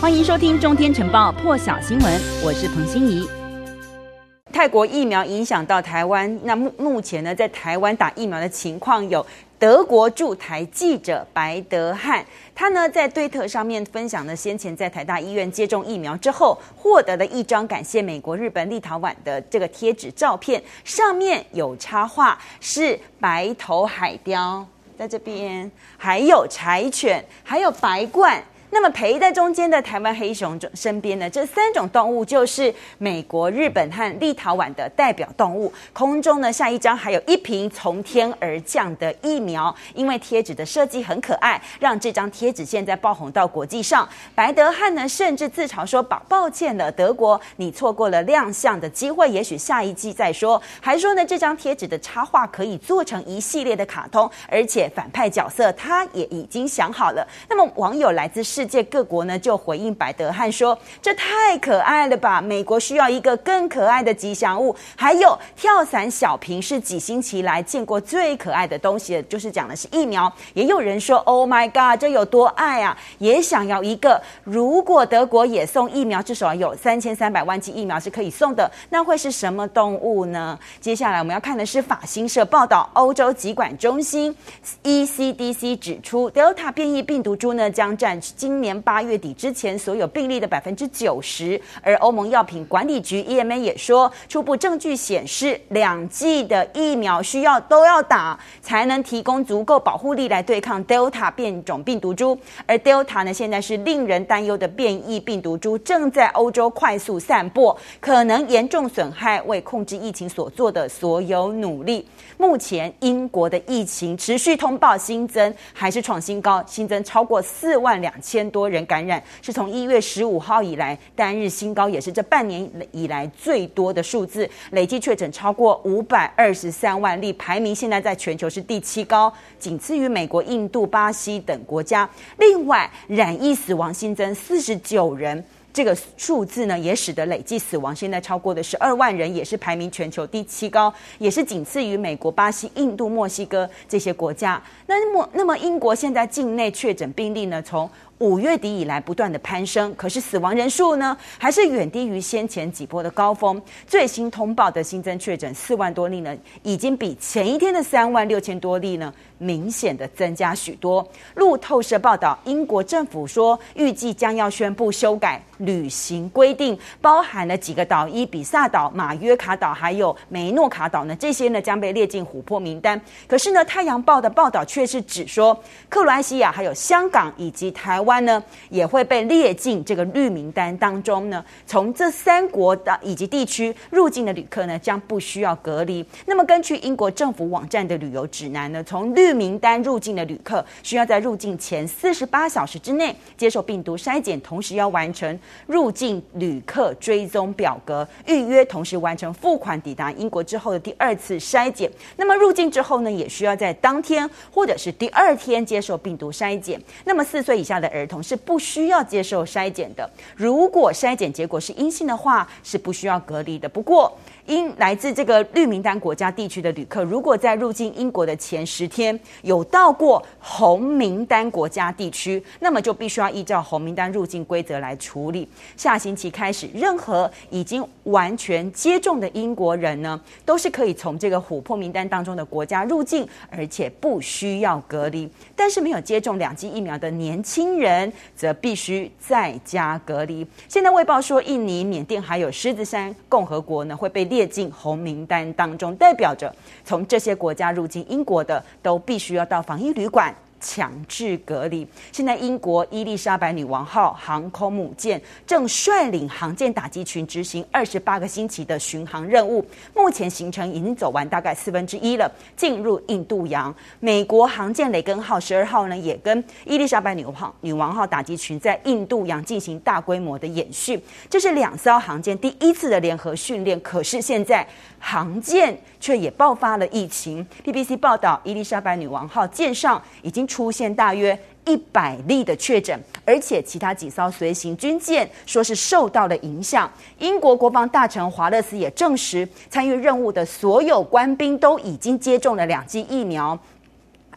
欢迎收听《中天晨报》破晓新闻，我是彭欣怡。泰国疫苗影响到台湾，那目目前呢，在台湾打疫苗的情况有德国驻台记者白德汉，他呢在推特上面分享了先前在台大医院接种疫苗之后获得的一张感谢美国、日本、立陶宛的这个贴纸照片，上面有插画是白头海雕在这边，还有柴犬，还有白冠。那么陪在中间的台湾黑熊身边呢，这三种动物就是美国、日本和立陶宛的代表动物。空中呢，下一张还有一瓶从天而降的疫苗，因为贴纸的设计很可爱，让这张贴纸现在爆红到国际上。白德汉呢，甚至自嘲说：“抱抱歉了，德国，你错过了亮相的机会，也许下一季再说。”还说呢，这张贴纸的插画可以做成一系列的卡通，而且反派角色他也已经想好了。那么网友来自世界各国呢就回应百德汉说：“这太可爱了吧！美国需要一个更可爱的吉祥物。还有跳伞小瓶是几星期来见过最可爱的东西，就是讲的是疫苗。也有人说：‘Oh my God，这有多爱啊！’也想要一个。如果德国也送疫苗，至少有三千三百万剂疫苗是可以送的。那会是什么动物呢？接下来我们要看的是法新社报道，欧洲疾管中心 ECDC 指出，Delta 变异病毒株呢将占据今年八月底之前所有病例的百分之九十，而欧盟药品管理局 EMA 也说，初步证据显示，两剂的疫苗需要都要打，才能提供足够保护力来对抗 Delta 变种病毒株。而 Delta 呢，现在是令人担忧的变异病毒株，正在欧洲快速散播，可能严重损害为控制疫情所做的所有努力。目前英国的疫情持续通报新增，还是创新高，新增超过四万两千千多人。感染是从一月十五号以来单日新高，也是这半年以来最多的数字，累计确诊超过五百二十三万例，排名现在在全球是第七高，仅次于美国、印度、巴西等国家。另外，染疫死亡新增四十九人。这个数字呢，也使得累计死亡现在超过的十二万人，也是排名全球第七高，也是仅次于美国、巴西、印度、墨西哥这些国家。那么，那么英国现在境内确诊病例呢，从五月底以来不断的攀升，可是死亡人数呢，还是远低于先前几波的高峰。最新通报的新增确诊四万多例呢，已经比前一天的三万六千多例呢，明显的增加许多。路透社报道，英国政府说，预计将要宣布修改旅行规定，包含了几个岛，伊比萨岛、马约卡岛还有梅诺卡岛呢，这些呢将被列进琥珀名单。可是呢，《太阳报》的报道却是指说，克罗埃西亚、还有香港以及台湾关呢，也会被列进这个绿名单当中呢。从这三国的以及地区入境的旅客呢，将不需要隔离。那么，根据英国政府网站的旅游指南呢，从绿名单入境的旅客需要在入境前四十八小时之内接受病毒筛检，同时要完成入境旅客追踪表格预约，同时完成付款抵达英国之后的第二次筛检。那么入境之后呢，也需要在当天或者是第二天接受病毒筛检。那么四岁以下的儿童是不需要接受筛检的。如果筛检结果是阴性的话，是不需要隔离的。不过，因来自这个绿名单国家地区的旅客，如果在入境英国的前十天有到过红名单国家地区，那么就必须要依照红名单入境规则来处理。下星期开始，任何已经完全接种的英国人呢，都是可以从这个琥珀名单当中的国家入境，而且不需要隔离。但是没有接种两剂疫苗的年轻人，则必须在家隔离。现在卫报说，印尼、缅甸还有狮子山共和国呢，会被列列进红名单当中，代表着从这些国家入境英国的都必须要到防疫旅馆。强制隔离。现在，英国伊丽莎白女王号航空母舰正率领航舰打击群执行二十八个星期的巡航任务，目前行程已经走完大概四分之一了，进入印度洋。美国航舰雷根号十二号呢，也跟伊丽莎白女王号女王号打击群在印度洋进行大规模的演训。这是两艘航舰第一次的联合训练，可是现在航舰却也爆发了疫情。BBC 报道，伊丽莎白女王号舰上已经。出现大约一百例的确诊，而且其他几艘随行军舰说是受到了影响。英国国防大臣华勒斯也证实，参与任务的所有官兵都已经接种了两剂疫苗。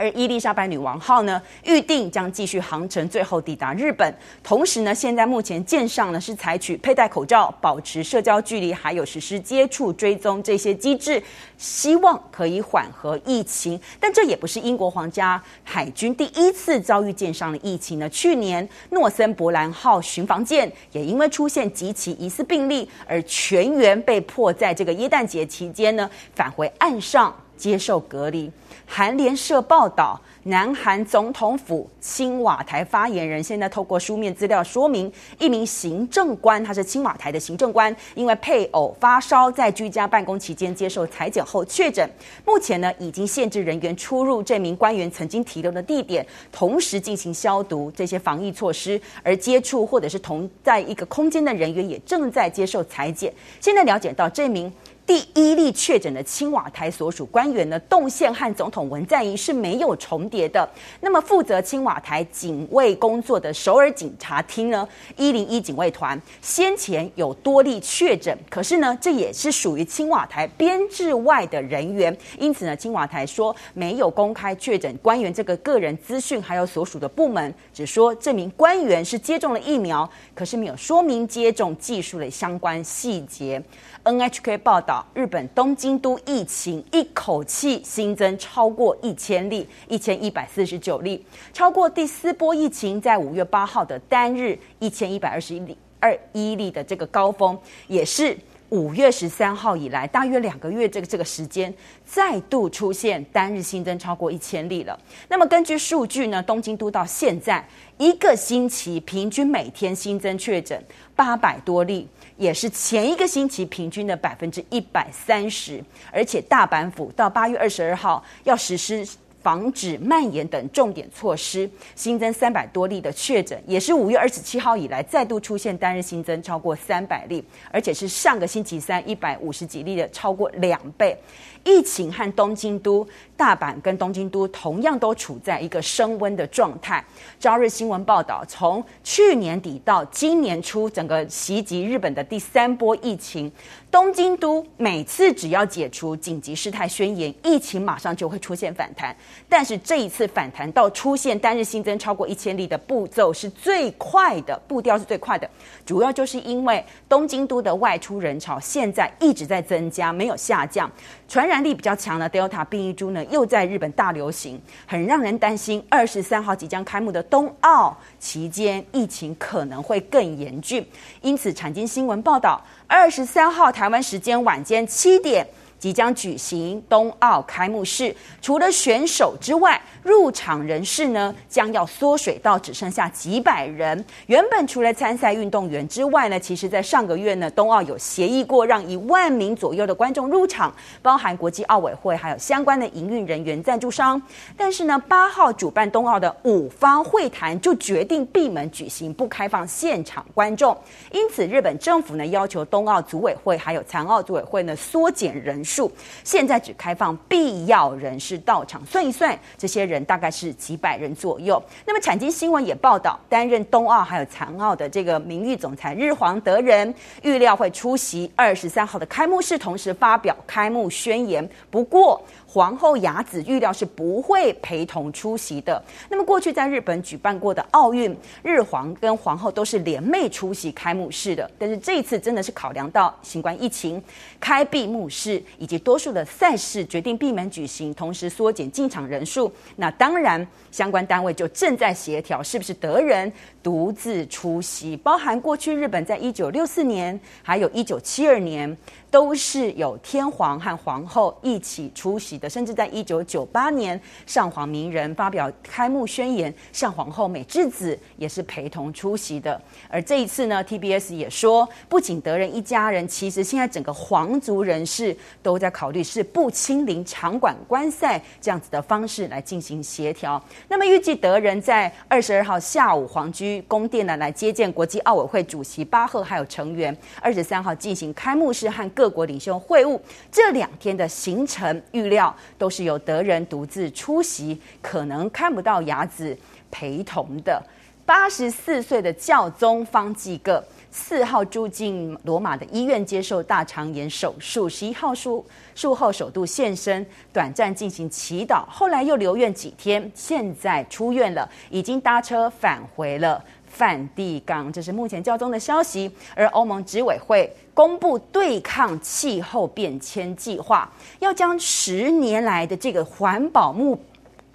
而伊丽莎白女王号呢，预定将继续航程，最后抵达日本。同时呢，现在目前舰上呢是采取佩戴口罩、保持社交距离，还有实施接触追踪这些机制，希望可以缓和疫情。但这也不是英国皇家海军第一次遭遇舰上的疫情呢。去年诺森伯兰号巡防舰也因为出现几起疑似病例，而全员被迫在这个耶诞节期间呢返回岸上接受隔离。韩联社报道，南韩总统府青瓦台发言人现在透过书面资料说明，一名行政官，他是青瓦台的行政官，因为配偶发烧，在居家办公期间接受裁剪后确诊，目前呢已经限制人员出入这名官员曾经停留的地点，同时进行消毒这些防疫措施，而接触或者是同在一个空间的人员也正在接受裁剪。现在了解到这名。第一例确诊的青瓦台所属官员呢，动线和总统文在寅是没有重叠的。那么负责青瓦台警卫工作的首尔警察厅呢，一零一警卫团先前有多例确诊，可是呢，这也是属于青瓦台编制外的人员，因此呢，青瓦台说没有公开确诊官员这个个人资讯，还有所属的部门只说这名官员是接种了疫苗，可是没有说明接种技术的相关细节。NHK 报道，日本东京都疫情一口气新增超过一千例，一千一百四十九例，超过第四波疫情在五月八号的单日一千一百二十一例二一例的这个高峰，也是五月十三号以来大约两个月这个这个时间再度出现单日新增超过一千例了。那么根据数据呢，东京都到现在一个星期平均每天新增确诊八百多例。也是前一个星期平均的百分之一百三十，而且大阪府到八月二十二号要实施防止蔓延等重点措施，新增三百多例的确诊，也是五月二十七号以来再度出现单日新增超过三百例，而且是上个星期三一百五十几例的超过两倍。疫情和东京都、大阪跟东京都同样都处在一个升温的状态。朝日新闻报道，从去年底到今年初，整个袭击日本的第三波疫情，东京都每次只要解除紧急事态宣言，疫情马上就会出现反弹。但是这一次反弹到出现单日新增超过一千例的步骤是最快的，步调是最快的，主要就是因为东京都的外出人潮现在一直在增加，没有下降。传染力比较强的 Delta 变异株呢，又在日本大流行，很让人担心。二十三号即将开幕的冬奥期间，疫情可能会更严峻。因此，产经新闻报道，二十三号台湾时间晚间七点。即将举行冬奥开幕式，除了选手之外，入场人士呢将要缩水到只剩下几百人。原本除了参赛运动员之外呢，其实在上个月呢，冬奥有协议过让一万名左右的观众入场，包含国际奥委会还有相关的营运人员、赞助商。但是呢，八号主办冬奥的五方会谈就决定闭门举行，不开放现场观众。因此，日本政府呢要求冬奥组委会还有残奥组委会呢缩减人数。数现在只开放必要人士到场，算一算，这些人大概是几百人左右。那么，产经新闻也报道，担任冬奥还有残奥的这个名誉总裁日皇德仁预料会出席二十三号的开幕式，同时发表开幕宣言。不过，皇后雅子预料是不会陪同出席的。那么，过去在日本举办过的奥运，日皇跟皇后都是联袂出席开幕式的。但是这一次真的是考量到新冠疫情，开闭幕式以及多数的赛事决定闭门举行，同时缩减进场人数。那当然，相关单位就正在协调是不是德人独自出席，包含过去日本在一九六四年，还有一九七二年。都是有天皇和皇后一起出席的，甚至在一九九八年，上皇明仁发表开幕宣言，上皇后美智子也是陪同出席的。而这一次呢，TBS 也说，不仅德仁一家人，其实现在整个皇族人士都在考虑是不亲临场馆观赛这样子的方式来进行协调。那么预计德仁在二十二号下午皇居宫殿呢来接见国际奥委会主席巴赫还有成员，二十三号进行开幕式和。各国领袖会晤这两天的行程预料都是由德仁独自出席，可能看不到雅子陪同的。八十四岁的教宗方济各四号住进罗马的医院接受大肠炎手术，十一号术术后首度现身，短暂进行祈祷，后来又留院几天，现在出院了，已经搭车返回了梵蒂冈。这是目前教宗的消息。而欧盟执委会公布对抗气候变迁计划，要将十年来的这个环保目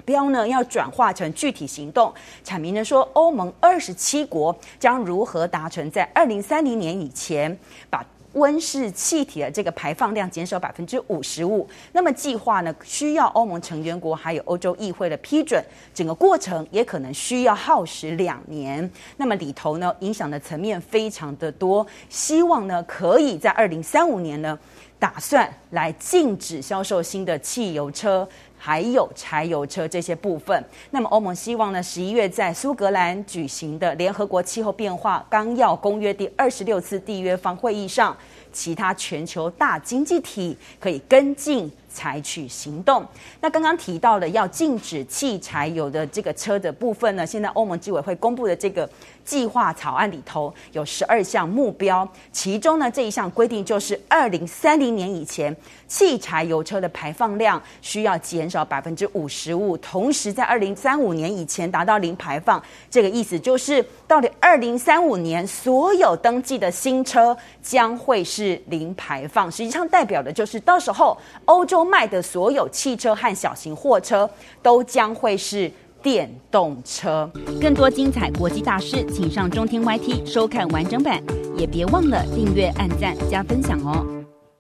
标呢，要转化成具体行动。阐明的说，欧盟二十七国将如何达成在二零三零年以前把温室气体的这个排放量减少百分之五十五。那么计划呢，需要欧盟成员国还有欧洲议会的批准，整个过程也可能需要耗时两年。那么里头呢，影响的层面非常的多，希望呢，可以在二零三五年呢，打算来禁止销售新的汽油车。还有柴油车这些部分，那么欧盟希望呢，十一月在苏格兰举行的联合国气候变化纲要公约第二十六次缔约方会议上，其他全球大经济体可以跟进。采取行动。那刚刚提到的要禁止汽柴油的这个车的部分呢，现在欧盟执委会公布的这个计划草案里头有十二项目标，其中呢这一项规定就是二零三零年以前，汽柴油车的排放量需要减少百分之五十五，同时在二零三五年以前达到零排放。这个意思就是，到了二零三五年，所有登记的新车将会是零排放。实际上代表的就是，到时候欧洲。卖的所有汽车和小型货车都将会是电动车。更多精彩国际大师，请上中天 YT 收看完整版，也别忘了订阅、按赞、加分享哦。